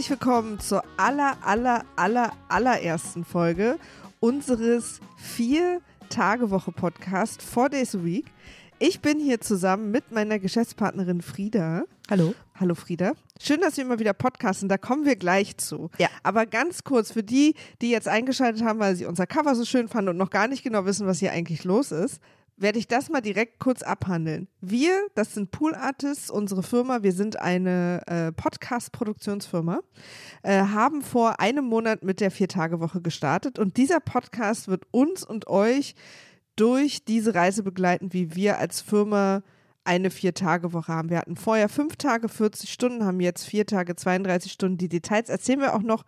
Herzlich willkommen zur aller, aller, aller, allerersten Folge unseres Vier-Tage-Woche-Podcast Four Days a Week. Ich bin hier zusammen mit meiner Geschäftspartnerin Frieda. Hallo. Hallo Frieda. Schön, dass wir immer wieder podcasten, da kommen wir gleich zu. Ja. Aber ganz kurz für die, die jetzt eingeschaltet haben, weil sie unser Cover so schön fanden und noch gar nicht genau wissen, was hier eigentlich los ist, werde ich das mal direkt kurz abhandeln. Wir, das sind Pool Artists, unsere Firma, wir sind eine äh, Podcast-Produktionsfirma, äh, haben vor einem Monat mit der Vier-Tage-Woche gestartet und dieser Podcast wird uns und euch durch diese Reise begleiten, wie wir als Firma eine Vier-Tage-Woche haben. Wir hatten vorher fünf Tage, 40 Stunden, haben jetzt vier Tage, 32 Stunden. Die Details erzählen wir auch noch.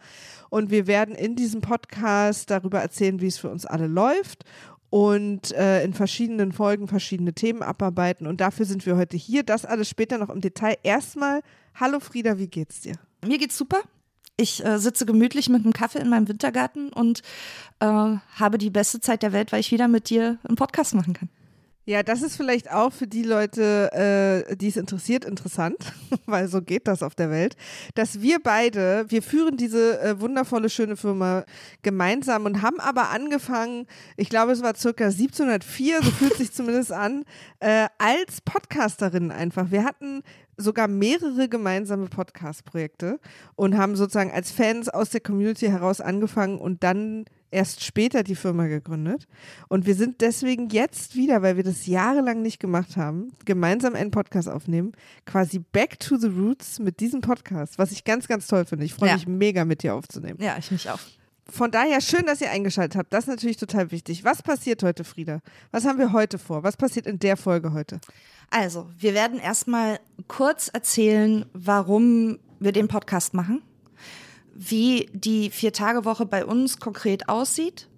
Und wir werden in diesem Podcast darüber erzählen, wie es für uns alle läuft und äh, in verschiedenen Folgen verschiedene Themen abarbeiten. Und dafür sind wir heute hier. Das alles später noch im Detail. Erstmal, hallo Frieda, wie geht's dir? Mir geht's super. Ich äh, sitze gemütlich mit einem Kaffee in meinem Wintergarten und äh, habe die beste Zeit der Welt, weil ich wieder mit dir einen Podcast machen kann. Ja, das ist vielleicht auch für die Leute, äh, die es interessiert, interessant, weil so geht das auf der Welt, dass wir beide, wir führen diese äh, wundervolle, schöne Firma gemeinsam und haben aber angefangen, ich glaube, es war circa 1704, so fühlt sich zumindest an, äh, als Podcasterin einfach. Wir hatten sogar mehrere gemeinsame Podcast-Projekte und haben sozusagen als Fans aus der Community heraus angefangen und dann erst später die Firma gegründet. Und wir sind deswegen jetzt wieder, weil wir das jahrelang nicht gemacht haben, gemeinsam einen Podcast aufnehmen, quasi back to the roots mit diesem Podcast, was ich ganz, ganz toll finde. Ich freue Ja. mich mega mit dir aufzunehmen. Ja, ich mich auch. Von daher schön, dass ihr eingeschaltet habt. Das ist natürlich total wichtig. Was passiert heute, Frieda? Was haben wir heute vor? Was passiert in der Folge heute? Also, wir werden erstmal kurz erzählen, warum wir den Podcast machen, wie die Vier-Tage-Woche bei uns konkret aussieht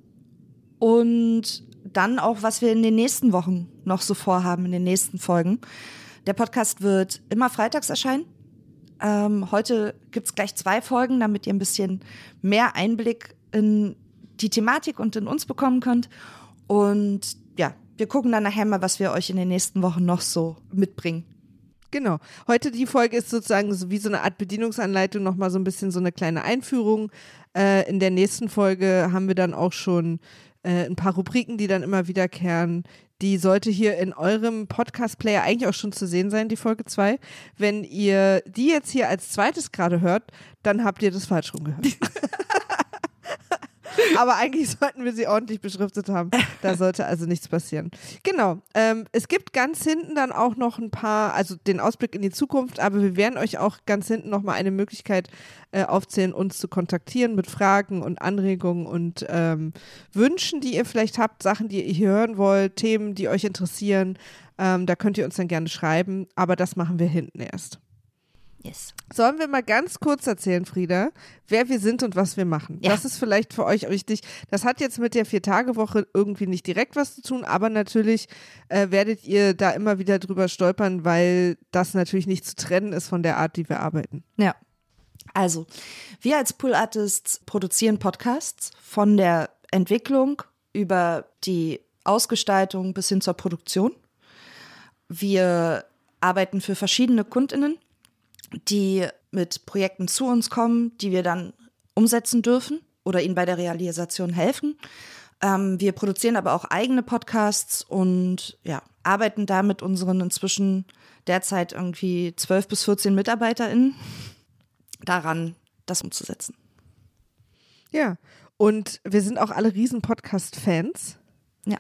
und dann auch, was wir in den nächsten Wochen noch so vorhaben, in den nächsten Folgen. Der Podcast wird immer freitags erscheinen. Ähm, heute gibt's gleich zwei Folgen, damit ihr ein bisschen mehr Einblick in die Thematik und in uns bekommen könnt. Und ja, wir gucken dann nachher mal, was wir euch in den nächsten Wochen noch so mitbringen. Genau. Heute die Folge ist sozusagen so wie so eine Art Bedienungsanleitung, nochmal so ein bisschen so eine kleine Einführung. Äh, in der nächsten Folge haben wir dann auch schon äh, ein paar Rubriken, die dann immer wiederkehren. Die sollte hier in eurem Podcast-Player eigentlich auch schon zu sehen sein, die Folge 2. Wenn ihr die jetzt hier als zweites gerade hört, dann habt ihr das falsch rumgehört. Aber eigentlich sollten wir sie ordentlich beschriftet haben. Da sollte also nichts passieren. Genau. Ähm, es gibt ganz hinten dann auch noch ein paar, also den Ausblick in die Zukunft, aber wir werden euch auch ganz hinten nochmal eine Möglichkeit äh, aufzählen, uns zu kontaktieren mit Fragen und Anregungen und ähm, Wünschen, die ihr vielleicht habt, Sachen, die ihr hier hören wollt, Themen, die euch interessieren. Ähm, da könnt ihr uns dann gerne schreiben, aber das machen wir hinten erst. Yes. Sollen wir mal ganz kurz erzählen, Frieda, wer wir sind und was wir machen? Ja. Das ist vielleicht für euch wichtig. Das hat jetzt mit der Vier-Tage-Woche irgendwie nicht direkt was zu tun, aber natürlich äh, werdet ihr da immer wieder drüber stolpern, weil das natürlich nicht zu trennen ist von der Art, die wir arbeiten. Ja. Also, wir als Pool Artists produzieren Podcasts von der Entwicklung über die Ausgestaltung bis hin zur Produktion. Wir arbeiten für verschiedene Kundinnen, die mit Projekten zu uns kommen, die wir dann umsetzen dürfen oder ihnen bei der Realisation helfen. Ähm, wir produzieren aber auch eigene Podcasts und ja, arbeiten da mit unseren inzwischen derzeit irgendwie 12 bis 14 MitarbeiterInnen daran, das umzusetzen. Ja. Und wir sind auch alle riesen Podcast-Fans. Ja.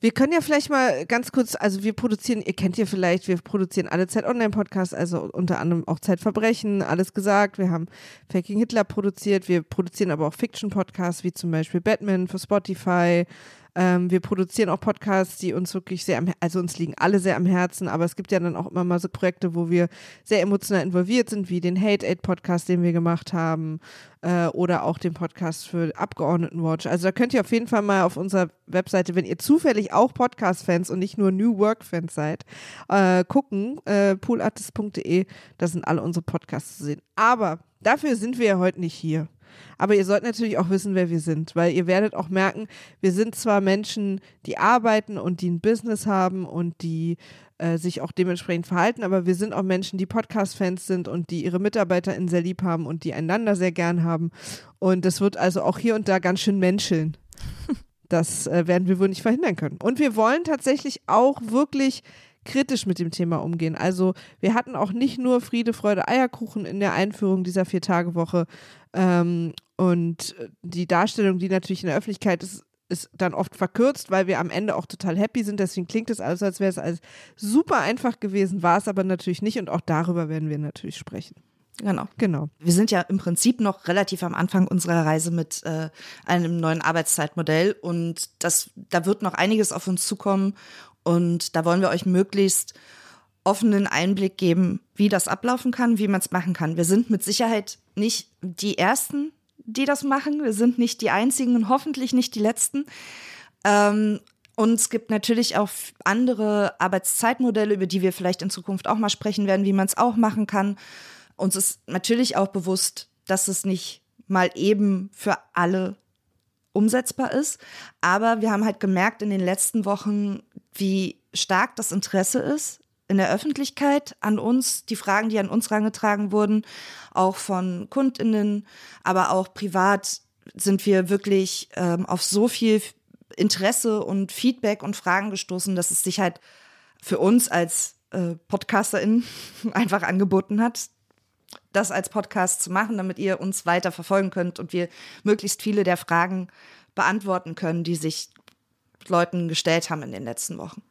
Wir können ja vielleicht mal ganz kurz, also wir produzieren, ihr kennt ja vielleicht, wir produzieren alle Zeit Online-Podcasts, also unter anderem auch Zeitverbrechen, alles gesagt. Wir haben Faking Hitler produziert, wir produzieren aber auch Fiction-Podcasts, wie zum Beispiel Batman für Spotify. Ähm, wir produzieren auch Podcasts, die uns wirklich sehr am, also uns liegen alle sehr am Herzen, aber es gibt ja dann auch immer mal so Projekte, wo wir sehr emotional involviert sind, wie den Hate Aid Podcast, den wir gemacht haben, äh, oder auch den Podcast für Abgeordnetenwatch. Also da könnt ihr auf jeden Fall mal auf unserer Webseite, wenn ihr zufällig auch Podcast-Fans und nicht nur New Work-Fans seid, äh, gucken, äh, poolartist.de, da sind alle unsere Podcasts zu sehen. Aber dafür sind wir ja heute nicht hier. Aber ihr sollt natürlich auch wissen, wer wir sind, weil ihr werdet auch merken, wir sind zwar Menschen, die arbeiten und die ein Business haben und die äh, sich auch dementsprechend verhalten, aber wir sind auch Menschen, die Podcast-Fans sind und die ihre MitarbeiterInnen sehr lieb haben und die einander sehr gern haben. Und das wird also auch hier und da ganz schön menscheln. Das äh, werden wir wohl nicht verhindern können. Und wir wollen tatsächlich auch wirklich kritisch mit dem Thema umgehen. Also wir hatten auch nicht nur Friede, Freude, Eierkuchen in der Einführung dieser Vier-Tage-Woche ähm, und die Darstellung, die natürlich in der Öffentlichkeit ist, ist dann oft verkürzt, weil wir am Ende auch total happy sind. Deswegen klingt es alles, als wäre es alles super einfach gewesen, war es aber natürlich nicht und auch darüber werden wir natürlich sprechen. Genau. Genau. Wir sind ja im Prinzip noch relativ am Anfang unserer Reise mit äh, einem neuen Arbeitszeitmodell und das, da wird noch einiges auf uns zukommen und da wollen wir euch möglichst offenen Einblick geben, wie das ablaufen kann, wie man es machen kann. Wir sind mit Sicherheit nicht die Ersten, die das machen. Wir sind nicht die Einzigen und hoffentlich nicht die Letzten. Ähm, und es gibt natürlich auch andere Arbeitszeitmodelle, über die wir vielleicht in Zukunft auch mal sprechen werden, wie man es auch machen kann. Uns ist natürlich auch bewusst, dass es nicht mal eben für alle umsetzbar ist. Aber wir haben halt gemerkt in den letzten Wochen, wie stark das Interesse ist in der Öffentlichkeit an uns, die Fragen, die an uns herangetragen wurden, auch von KundInnen, aber auch privat sind wir wirklich ähm, auf so viel Interesse und Feedback und Fragen gestoßen, dass es sich halt für uns als äh, PodcasterInnen einfach angeboten hat, das als Podcast zu machen, damit ihr uns weiter verfolgen könnt und wir möglichst viele der Fragen beantworten können, die sich Leuten gestellt haben in den letzten Wochen.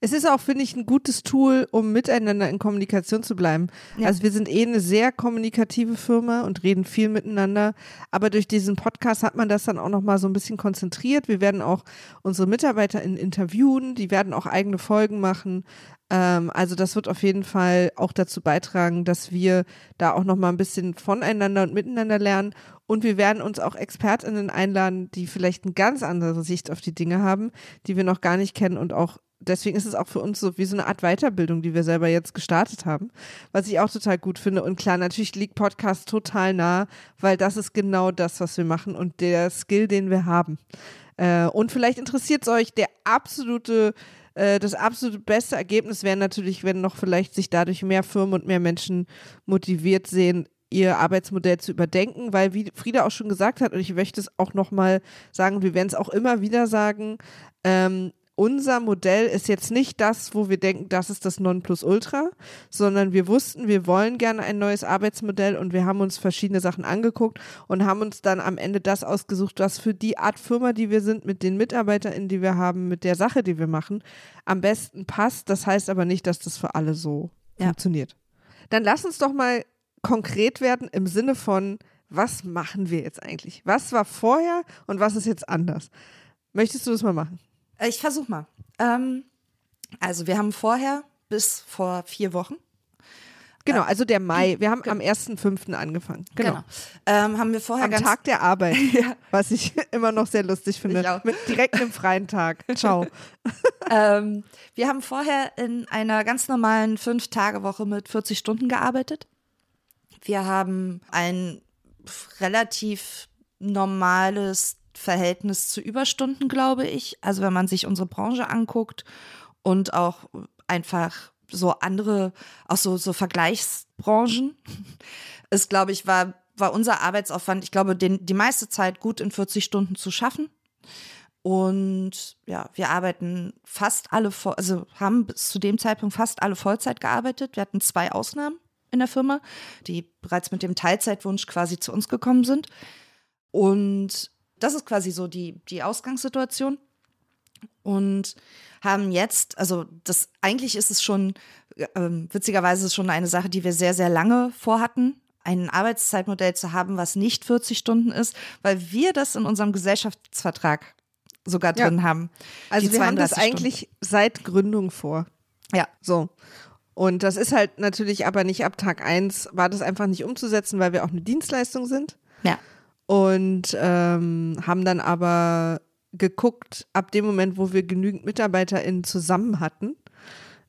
Es ist auch, finde ich, ein gutes Tool, um miteinander in Kommunikation zu bleiben. Ja. Also wir sind eh eine sehr kommunikative Firma und reden viel miteinander. Aber durch diesen Podcast hat man das dann auch nochmal so ein bisschen konzentriert. Wir werden auch unsere Mitarbeiter in interviewen, die werden auch eigene Folgen machen. Ähm, also das wird auf jeden Fall auch dazu beitragen, dass wir da auch nochmal ein bisschen voneinander und miteinander lernen. Und wir werden uns auch ExpertInnen einladen, die vielleicht eine ganz andere Sicht auf die Dinge haben, die wir noch gar nicht kennen und auch deswegen ist es auch für uns so wie so eine Art Weiterbildung, die wir selber jetzt gestartet haben, was ich auch total gut finde. Und klar, natürlich liegt Podcast total nah, weil das ist genau das, was wir machen und der Skill, den wir haben. Äh, und vielleicht interessiert es euch der absolute äh, das absolute beste Ergebnis wäre natürlich, wenn noch vielleicht sich dadurch mehr Firmen und mehr Menschen motiviert sehen, ihr Arbeitsmodell zu überdenken, weil wie Frieda auch schon gesagt hat, und ich möchte es auch nochmal sagen, wir werden es auch immer wieder sagen, ähm, unser Modell ist jetzt nicht das, wo wir denken, das ist das Nonplusultra, sondern wir wussten, wir wollen gerne ein neues Arbeitsmodell und wir haben uns verschiedene Sachen angeguckt und haben uns dann am Ende das ausgesucht, was für die Art Firma, die wir sind, mit den MitarbeiterInnen, die wir haben, mit der Sache, die wir machen, am besten passt. Das heißt aber nicht, dass das für alle so ja. funktioniert. Dann lass uns doch mal konkret werden im Sinne von, was machen wir jetzt eigentlich? Was war vorher und was ist jetzt anders? Möchtest du das mal machen? Äh, ich versuche mal. Ähm, also wir haben vorher bis vor vier Wochen. Genau, also der Mai. Wir haben am 1.5. angefangen. Genau. genau. Ähm, haben wir vorher am Tag der Arbeit, ja. was ich immer noch sehr lustig finde. Mit direkt einem freien Tag. Ciao. ähm, wir haben vorher in einer ganz normalen Fünf-Tage-Woche mit 40 Stunden gearbeitet. Wir haben ein relativ normales Verhältnis zu Überstunden, glaube ich. Also wenn man sich unsere Branche anguckt und auch einfach so andere, auch so, so Vergleichsbranchen, ist, glaube ich, war, war unser Arbeitsaufwand, ich glaube, den, die meiste Zeit gut in 40 Stunden zu schaffen. Und ja, wir arbeiten fast alle, also haben bis zu dem Zeitpunkt fast alle Vollzeit gearbeitet. Wir hatten zwei Ausnahmen in der Firma, die bereits mit dem Teilzeitwunsch quasi zu uns gekommen sind. Und das ist quasi so die, die Ausgangssituation. Und haben jetzt, also das eigentlich ist es schon, ähm, witzigerweise ist es schon eine Sache, die wir sehr, sehr lange vorhatten, ein Arbeitszeitmodell zu haben, was nicht 40 Stunden ist, weil wir das in unserem Gesellschaftsvertrag sogar Ja. drin haben. Also wir haben das 32 Stunden. eigentlich seit Gründung vor. Ja, So. Und das ist halt natürlich aber nicht ab Tag eins war das einfach nicht umzusetzen, weil wir auch eine Dienstleistung sind. ja. Und ähm, haben dann aber geguckt, ab dem Moment, wo wir genügend MitarbeiterInnen zusammen hatten,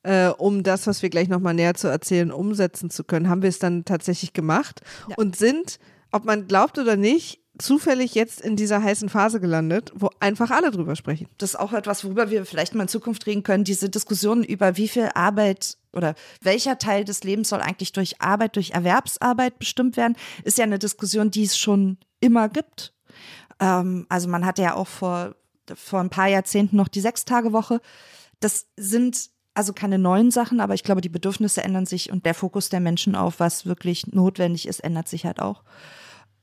äh, um das, was wir gleich nochmal näher zu erzählen, umsetzen zu können, haben wir es dann tatsächlich gemacht Ja. und sind, ob man glaubt oder nicht, zufällig jetzt in dieser heißen Phase gelandet, wo einfach alle drüber sprechen. Das ist auch etwas, worüber wir vielleicht mal in Zukunft reden können. Diese Diskussion über wie viel Arbeit oder welcher Teil des Lebens soll eigentlich durch Arbeit, durch Erwerbsarbeit bestimmt werden, ist ja eine Diskussion, die es schon immer gibt. Ähm, also man hatte ja auch vor, vor ein paar Jahrzehnten noch die Sechstagewoche. Das sind also keine neuen Sachen, aber ich glaube, die Bedürfnisse ändern sich und der Fokus der Menschen auf, was wirklich notwendig ist, ändert sich halt auch.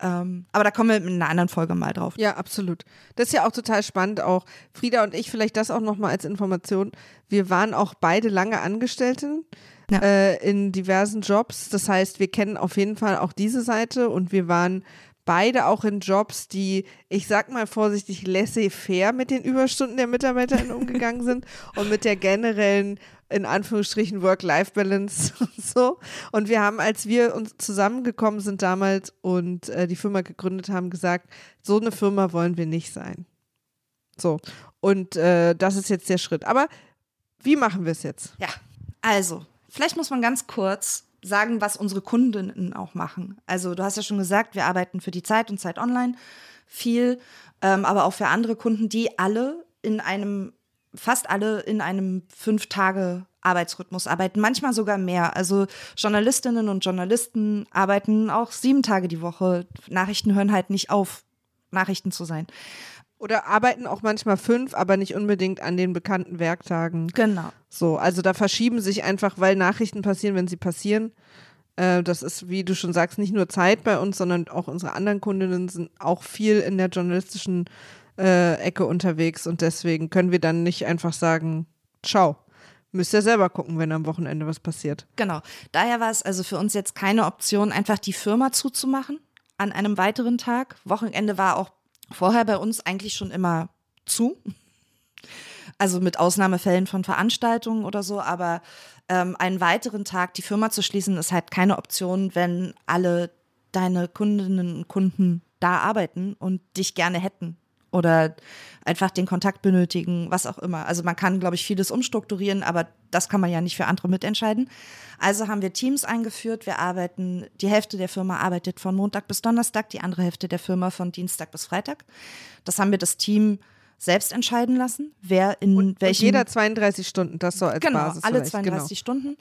Ähm, aber da kommen wir in einer anderen Folge mal drauf. Ja, absolut. Das ist ja auch total spannend. Auch Frieda und ich, vielleicht das auch nochmal als Information. Wir waren auch beide lange Angestellten Ja. äh, in diversen Jobs. Das heißt, wir kennen auf jeden Fall auch diese Seite und wir waren beide auch in Jobs, die, ich sag mal vorsichtig, laissez-faire mit den Überstunden der MitarbeiterInnen umgegangen sind und mit der generellen, in Anführungsstrichen, Work-Life-Balance und so. Und wir haben, als wir uns zusammengekommen sind damals und äh, die Firma gegründet haben, gesagt, so eine Firma wollen wir nicht sein. So. Und äh, das ist jetzt der Schritt. Aber wie machen wir es jetzt? Ja, also, vielleicht muss man ganz kurz sagen, was unsere Kundinnen auch machen. Also, du hast ja schon gesagt, wir arbeiten für die Zeit und Zeit Online viel, ähm, aber auch für andere Kunden, die alle in einem, fast alle in einem fünf Tage Arbeitsrhythmus arbeiten, manchmal sogar mehr. Also Journalistinnen und Journalisten arbeiten auch sieben Tage die Woche. Nachrichten hören halt nicht auf, Nachrichten zu sein. Oder arbeiten auch manchmal fünf, aber nicht unbedingt an den bekannten Werktagen. Genau. So, also da verschieben sich einfach, weil Nachrichten passieren, wenn sie passieren. Äh, das ist, wie du schon sagst, nicht nur Zeit bei uns, sondern auch unsere anderen Kundinnen sind auch viel in der journalistischen äh, Ecke unterwegs und deswegen können wir dann nicht einfach sagen, ciao. Müsst ihr selber gucken, wenn am Wochenende was passiert. Genau. Daher war es also für uns jetzt keine Option, einfach die Firma zuzumachen an einem weiteren Tag. Wochenende war auch vorher bei uns eigentlich schon immer zu. Also mit Ausnahmefällen von Veranstaltungen oder so, aber ähm, einen weiteren Tag die Firma zu schließen, ist halt keine Option, wenn alle deine Kundinnen und Kunden da arbeiten und dich gerne hätten oder einfach den Kontakt benötigen, was auch immer. Also man kann, glaube ich, vieles umstrukturieren, aber das kann man ja nicht für andere mitentscheiden. Also haben wir Teams eingeführt. Wir arbeiten, die Hälfte der Firma arbeitet von Montag bis Donnerstag, die andere Hälfte der Firma von Dienstag bis Freitag. Das haben wir das Team selbst entscheiden lassen, wer in Und welchen jeder 32 Stunden, das soll als genau, Basis alle vielleicht, 32 Stunden.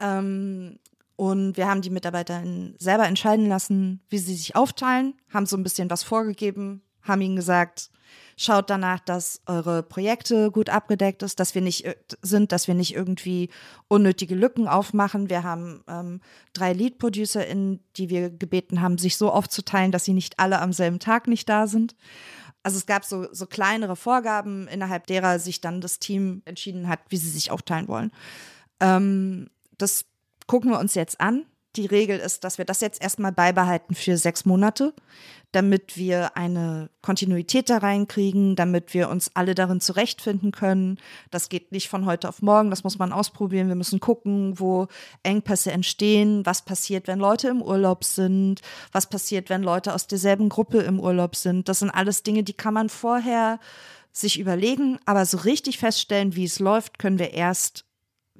Ähm, und wir haben die Mitarbeiter selber entscheiden lassen, wie sie sich aufteilen, haben so ein bisschen was vorgegeben, haben ihnen gesagt, schaut danach, dass eure Projekte gut abgedeckt ist, dass wir nicht ir- sind, dass wir nicht irgendwie unnötige Lücken aufmachen. Wir haben ähm, drei Lead-ProducerInnen, die wir gebeten haben, sich so aufzuteilen, dass sie nicht alle am selben Tag nicht da sind. Also es gab so, so kleinere Vorgaben, innerhalb derer sich dann das Team entschieden hat, wie sie sich aufteilen wollen. Ähm, das gucken wir uns jetzt an. Die Regel ist, dass wir das jetzt erstmal beibehalten für sechs Monate, damit wir eine Kontinuität da reinkriegen, damit wir uns alle darin zurechtfinden können. Das geht nicht von heute auf morgen, das muss man ausprobieren. Wir müssen gucken, wo Engpässe entstehen, was passiert, wenn Leute im Urlaub sind, was passiert, wenn Leute aus derselben Gruppe im Urlaub sind. Das sind alles Dinge, die kann man vorher sich überlegen, aber so richtig feststellen, wie es läuft, können wir erst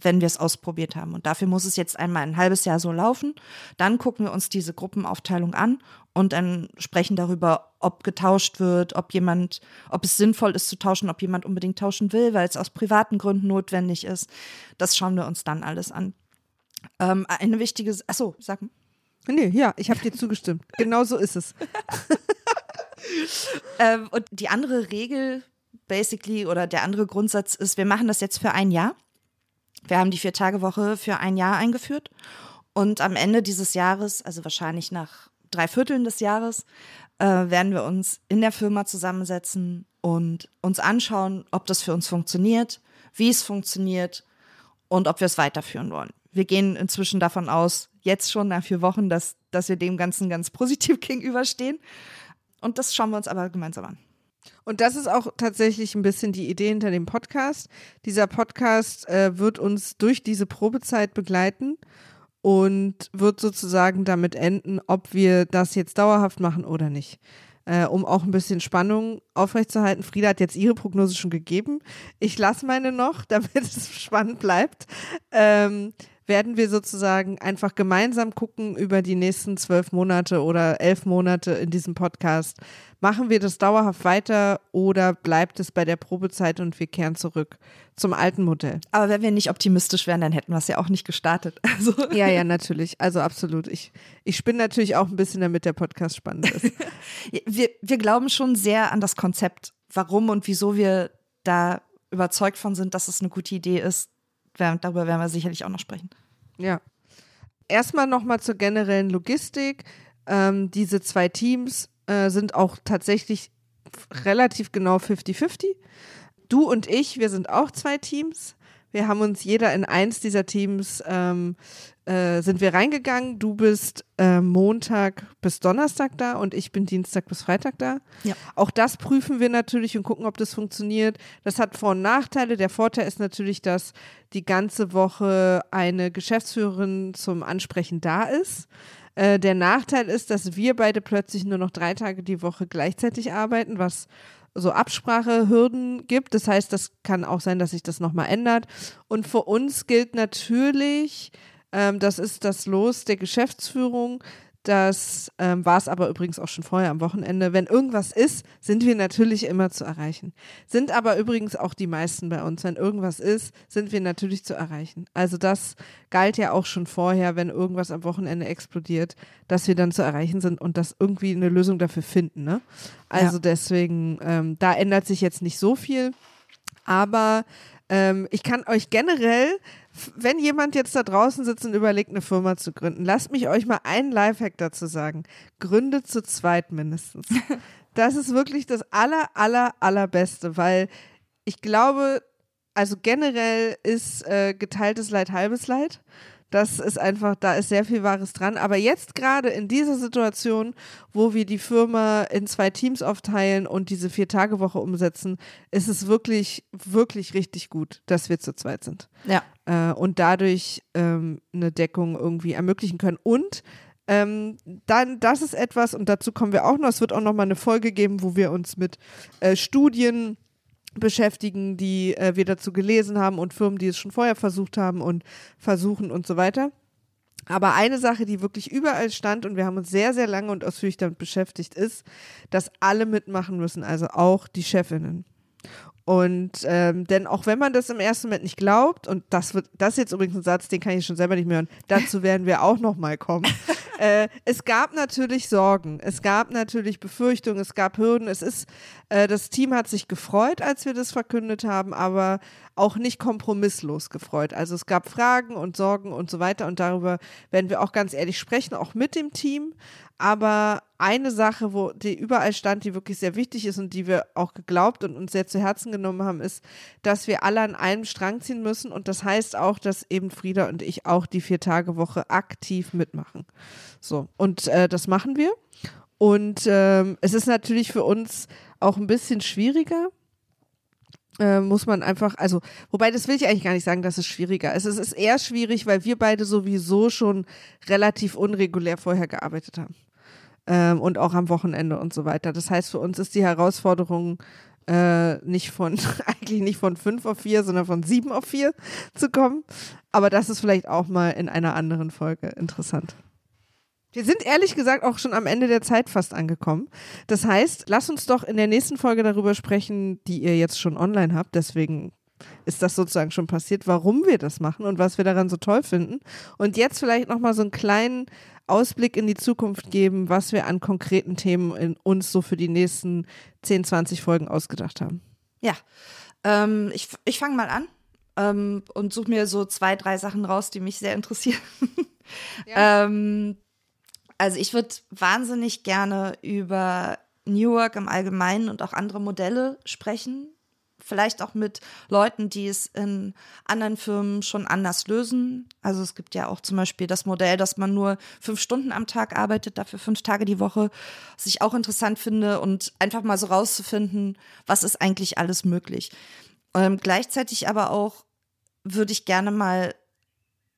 wenn wir es ausprobiert haben. Und dafür muss es jetzt einmal ein halbes Jahr so laufen. Dann gucken wir uns diese Gruppenaufteilung an und dann sprechen darüber, ob getauscht wird, ob jemand, ob es sinnvoll ist zu tauschen, ob jemand unbedingt tauschen will, weil es aus privaten Gründen notwendig ist. Das schauen wir uns dann alles an. Ähm, eine wichtige, achso, sag mal. Nee, ja, ich habe dir zugestimmt. Genau so ist es. Ähm, und die andere Regel, basically, oder der andere Grundsatz ist, wir machen das jetzt für ein Jahr. Wir haben die Vier-Tage-Woche für ein Jahr eingeführt. Und am Ende dieses Jahres, also wahrscheinlich nach drei Vierteln des Jahres, äh, werden wir uns in der Firma zusammensetzen und uns anschauen, ob das für uns funktioniert, wie es funktioniert und ob wir es weiterführen wollen. Wir gehen inzwischen davon aus, jetzt schon nach vier Wochen, dass, dass wir dem Ganzen ganz positiv gegenüberstehen. Und das schauen wir uns aber gemeinsam an. Und das ist auch tatsächlich ein bisschen die Idee hinter dem Podcast. Dieser Podcast äh, wird uns durch diese Probezeit begleiten und wird sozusagen damit enden, ob wir das jetzt dauerhaft machen oder nicht. Äh, um auch ein bisschen Spannung aufrechtzuerhalten. Frieda hat jetzt ihre Prognose schon gegeben. Ich lasse meine noch, damit es spannend bleibt. Ähm, werden wir sozusagen einfach gemeinsam gucken über die nächsten zwölf Monate oder elf Monate in diesem Podcast. Machen wir das dauerhaft weiter oder bleibt es bei der Probezeit und wir kehren zurück zum alten Modell? Aber wenn wir nicht optimistisch wären, dann hätten wir es ja auch nicht gestartet. Also. Ja, ja, natürlich. Also absolut. Ich, ich spinne natürlich auch ein bisschen, damit der Podcast spannend ist. wir, wir glauben schon sehr an das Konzept, warum und wieso wir da überzeugt von sind, dass es eine gute Idee ist, darüber werden wir sicherlich auch noch sprechen. Ja. Erstmal nochmal zur generellen Logistik. Ähm, diese zwei Teams äh, sind auch tatsächlich relativ genau 50-50. Du und ich, wir sind auch zwei Teams. Wir haben uns jeder in eins dieser Teams ähm, äh, sind wir reingegangen. Du bist äh, Montag bis Donnerstag da und ich bin Dienstag bis Freitag da. Ja. Auch das prüfen wir natürlich und gucken, ob das funktioniert. Das hat Vor- und Nachteile. Der Vorteil ist natürlich, dass die ganze Woche eine Geschäftsführerin zum Ansprechen da ist. Äh, der Nachteil ist, dass wir beide plötzlich nur noch drei Tage die Woche gleichzeitig arbeiten, was so Absprachehürden gibt. Das heißt, das kann auch sein, dass sich das nochmal ändert. Und für uns gilt natürlich, ähm, das ist das Los der Geschäftsführung. Das ähm, war es aber übrigens auch schon vorher am Wochenende. Wenn irgendwas ist, sind wir natürlich immer zu erreichen. Sind aber übrigens auch die meisten bei uns. Wenn irgendwas ist, sind wir natürlich zu erreichen. Also das galt ja auch schon vorher, wenn irgendwas am Wochenende explodiert, dass wir dann zu erreichen sind und das irgendwie eine Lösung dafür finden. Ne? Also ja. deswegen, ähm, da ändert sich jetzt nicht so viel. Aber ähm, ich kann euch generell wenn jemand jetzt da draußen sitzt und überlegt, eine Firma zu gründen, lasst mich euch mal einen Lifehack dazu sagen. Gründet zu zweit mindestens. Das ist wirklich das aller, aller, allerbeste, weil ich glaube, also generell ist äh, geteiltes Leid halbes Leid. Das ist einfach, da ist sehr viel Wahres dran. Aber jetzt gerade in dieser Situation, wo wir die Firma in zwei Teams aufteilen und diese Vier-Tage-Woche umsetzen, ist es wirklich, wirklich richtig gut, dass wir zu zweit sind. Ja. Äh, und dadurch ähm, eine Deckung irgendwie ermöglichen können. Und ähm, dann, das ist etwas, und dazu kommen wir auch noch, es wird auch noch mal eine Folge geben, wo wir uns mit äh, Studien beschäftigen, die äh, wir dazu gelesen haben und Firmen, die es schon vorher versucht haben und versuchen und so weiter. Aber eine Sache, die wirklich überall stand und wir haben uns sehr, sehr lange und ausführlich damit beschäftigt, ist, dass alle mitmachen müssen, also auch die Chefinnen. Und ähm, denn auch wenn man das im ersten Moment nicht glaubt, und das wird, das ist jetzt übrigens ein Satz, den kann ich schon selber nicht mehr hören, dazu werden wir auch noch mal kommen. äh, es gab natürlich Sorgen, es gab natürlich Befürchtungen, es gab Hürden. Es ist, äh, das Team hat sich gefreut, als wir das verkündet haben, aber auch nicht kompromisslos gefreut. Also es gab Fragen und Sorgen und so weiter und darüber werden wir auch ganz ehrlich sprechen, auch mit dem Team. Aber eine Sache, wo die überall stand, die wirklich sehr wichtig ist und die wir auch geglaubt und uns sehr zu Herzen genommen haben, ist, dass wir alle an einem Strang ziehen müssen. Und das heißt auch, dass eben Frieda und ich auch die Vier-Tage-Woche aktiv mitmachen. So, und äh, das machen wir. Und ähm, es ist natürlich für uns auch ein bisschen schwieriger, äh, muss man einfach, also, wobei das will ich eigentlich gar nicht sagen, dass es schwieriger ist. Es ist eher schwierig, weil wir beide sowieso schon relativ unregulär vorher gearbeitet haben ähm, und auch am Wochenende und so weiter. Das heißt, für uns ist die Herausforderung äh, nicht von, eigentlich nicht von fünf auf vier, sondern von sieben auf vier zu kommen. Aber das ist vielleicht auch mal in einer anderen Folge interessant. Wir sind ehrlich gesagt auch schon am Ende der Zeit fast angekommen. Das heißt, lass uns doch in der nächsten Folge darüber sprechen, die ihr jetzt schon online habt. Deswegen ist das sozusagen schon passiert, warum wir das machen und was wir daran so toll finden. Und jetzt vielleicht nochmal so einen kleinen Ausblick in die Zukunft geben, was wir an konkreten Themen in uns so für die nächsten 10, 20 Folgen ausgedacht haben. Ja, ähm, ich, ich fange mal an ähm, und suche mir so zwei, drei Sachen raus, die mich sehr interessieren. Ja. ähm, also ich würde wahnsinnig gerne über New Work im Allgemeinen und auch andere Modelle sprechen, vielleicht auch mit Leuten, die es in anderen Firmen schon anders lösen. Also es gibt ja auch zum Beispiel das Modell, dass man nur fünf Stunden am Tag arbeitet, dafür fünf Tage die Woche, was ich auch interessant finde und einfach mal so rauszufinden, was ist eigentlich alles möglich. Ähm, gleichzeitig aber auch würde ich gerne mal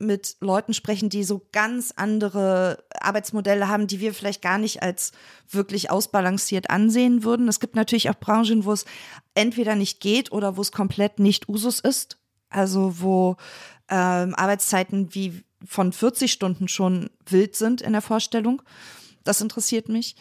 mit Leuten sprechen, die so ganz andere Arbeitsmodelle haben, die wir vielleicht gar nicht als wirklich ausbalanciert ansehen würden. Es gibt natürlich auch Branchen, wo es entweder nicht geht oder wo es komplett nicht Usus ist. Also wo ähm, Arbeitszeiten wie von 40 Stunden schon wild sind in der Vorstellung. Das interessiert mich.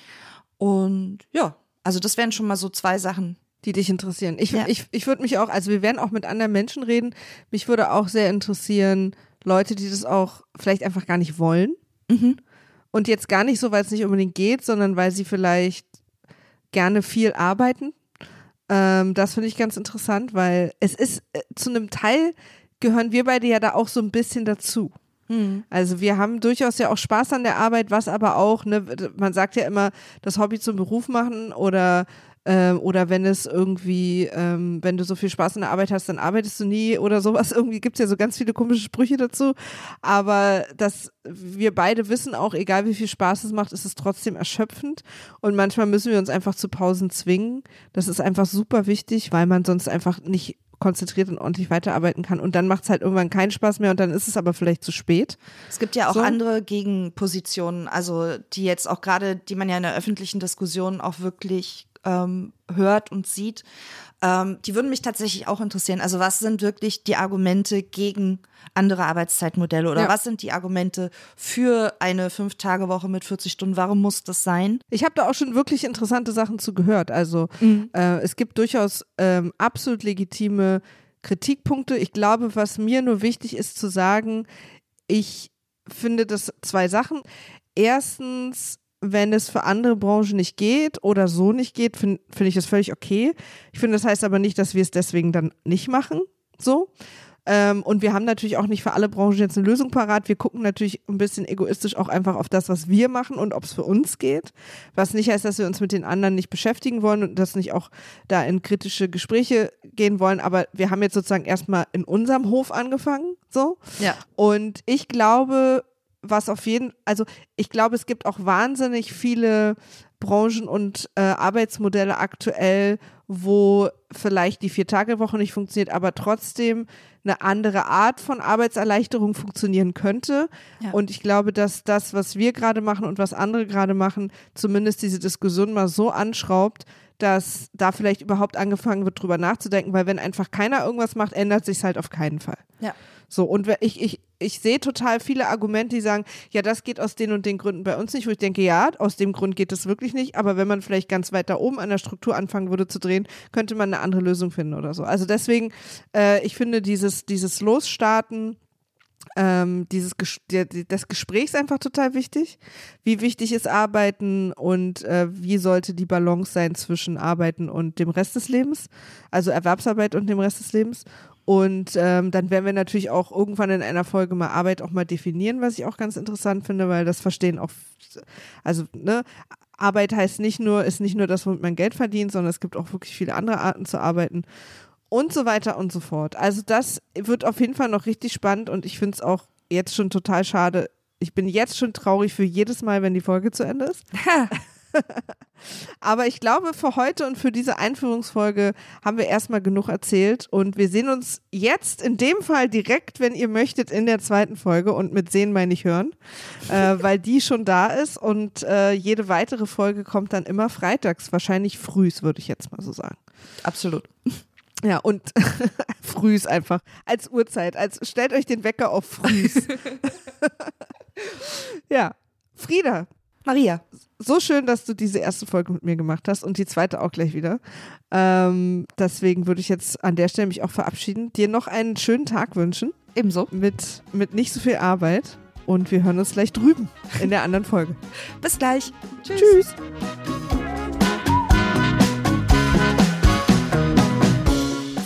Und ja, also das wären schon mal so zwei Sachen, die dich interessieren. Ich, Ja. ich, ich würde mich auch, also wir werden auch mit anderen Menschen reden. Mich würde auch sehr interessieren, Leute, die das auch vielleicht einfach gar nicht wollen. Mhm. Und jetzt gar nicht so, weil es nicht unbedingt geht, sondern weil sie vielleicht gerne viel arbeiten. Ähm, das finde ich ganz interessant, weil es ist äh, zu einem Teil gehören wir beide ja da auch so ein bisschen dazu. Mhm. Also wir haben durchaus ja auch Spaß an der Arbeit, was aber auch, ne, man sagt ja immer, das Hobby zum Beruf machen oder ähm, oder wenn es irgendwie, ähm, wenn du so viel Spaß an der Arbeit hast, dann arbeitest du nie oder sowas. Irgendwie gibt's ja so ganz viele komische Sprüche dazu. Aber dass wir beide wissen auch, egal wie viel Spaß es macht, ist es trotzdem erschöpfend. Und manchmal müssen wir uns einfach zu Pausen zwingen. Das ist einfach super wichtig, weil man sonst einfach nicht konzentriert und ordentlich weiterarbeiten kann. Und dann macht's halt irgendwann keinen Spaß mehr und dann ist es aber vielleicht zu spät. Es gibt ja auch So. andere Gegenpositionen, also die jetzt auch gerade, die man ja in der öffentlichen Diskussion auch wirklich ähm, hört und sieht. Ähm, die würden mich tatsächlich auch interessieren. Also was sind wirklich die Argumente gegen andere Arbeitszeitmodelle oder Ja. was sind die Argumente für eine Fünf-Tage-Woche mit 40 Stunden? Warum muss das sein? Ich habe da auch schon wirklich interessante Sachen zu gehört. Also äh, es gibt durchaus ähm, absolut legitime Kritikpunkte. Ich glaube, was mir nur wichtig ist zu sagen, ich finde das zwei Sachen. Erstens, wenn es für andere Branchen nicht geht oder so nicht geht, finde find ich das völlig okay. Ich finde, das heißt aber nicht, dass wir es deswegen dann nicht machen. So. Ähm, und wir haben natürlich auch nicht für alle Branchen jetzt eine Lösung parat. Wir gucken natürlich ein bisschen egoistisch auch einfach auf das, was wir machen und ob es für uns geht. Was nicht heißt, dass wir uns mit den anderen nicht beschäftigen wollen und dass nicht auch da in kritische Gespräche gehen wollen. Aber wir haben jetzt sozusagen erstmal in unserem Hof angefangen. So. Ja. Und ich glaube, was auf jeden, also ich glaube, es gibt auch wahnsinnig viele Branchen und äh, Arbeitsmodelle aktuell, wo vielleicht die Vier-Tage-Woche nicht funktioniert, aber trotzdem eine andere Art von Arbeitserleichterung funktionieren könnte. Ja. Und ich glaube, dass das, was wir gerade machen und was andere gerade machen, zumindest diese Diskussion mal so anschraubt, dass da vielleicht überhaupt angefangen wird, drüber nachzudenken, weil wenn einfach keiner irgendwas macht, ändert sich halt auf keinen Fall. Ja. So, und ich, ich, ich sehe total viele Argumente, die sagen, ja, das geht aus den und den Gründen bei uns nicht, wo ich denke, ja, aus dem Grund geht es wirklich nicht, aber wenn man vielleicht ganz weit da oben an der Struktur anfangen würde zu drehen, könnte man eine andere Lösung finden oder so. Also deswegen, äh, ich finde dieses, dieses Losstarten, ähm, dieses der, die- des Gesprächs einfach total wichtig. Wie wichtig ist Arbeiten und äh, wie sollte die Balance sein zwischen Arbeiten und dem Rest des Lebens, also Erwerbsarbeit und dem Rest des Lebens. Und ähm, dann werden wir natürlich auch irgendwann in einer Folge mal Arbeit auch mal definieren, was ich auch ganz interessant finde, weil das verstehen auch, also ne, Arbeit heißt nicht nur, ist nicht nur das, womit man Geld verdient, sondern es gibt auch wirklich viele andere Arten zu arbeiten und so weiter und so fort. Also das wird auf jeden Fall noch richtig spannend und ich finde es auch jetzt schon total schade. Ich bin jetzt schon traurig für jedes Mal, wenn die Folge zu Ende ist. Aber ich glaube, für heute und für diese Einführungsfolge haben wir erstmal genug erzählt und wir sehen uns jetzt in dem Fall direkt, wenn ihr möchtet, in der zweiten Folge und mit sehen meine ich hören, äh, weil die schon da ist und äh, jede weitere Folge kommt dann immer freitags, wahrscheinlich frühs, würde ich jetzt mal so sagen. Absolut. Ja, und frühs einfach. Als Uhrzeit. Als stellt euch den Wecker auf frühs. ja. Frieda, Maria. So schön, dass du diese erste Folge mit mir gemacht hast und die zweite auch gleich wieder. Ähm, deswegen würde ich jetzt an der Stelle mich auch verabschieden. Dir noch einen schönen Tag wünschen Ebenso. mit, mit nicht so viel Arbeit. Und wir hören uns gleich drüben in der anderen Folge. Bis gleich. Tschüss.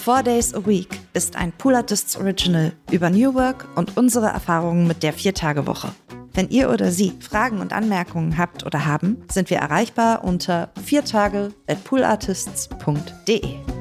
Four Days a Week ist ein Pool Artists Original über New Work und unsere Erfahrungen mit der Vier-Tage-Woche. Wenn ihr oder Sie Fragen und Anmerkungen habt oder haben, sind wir erreichbar unter viertage at poolartists.de.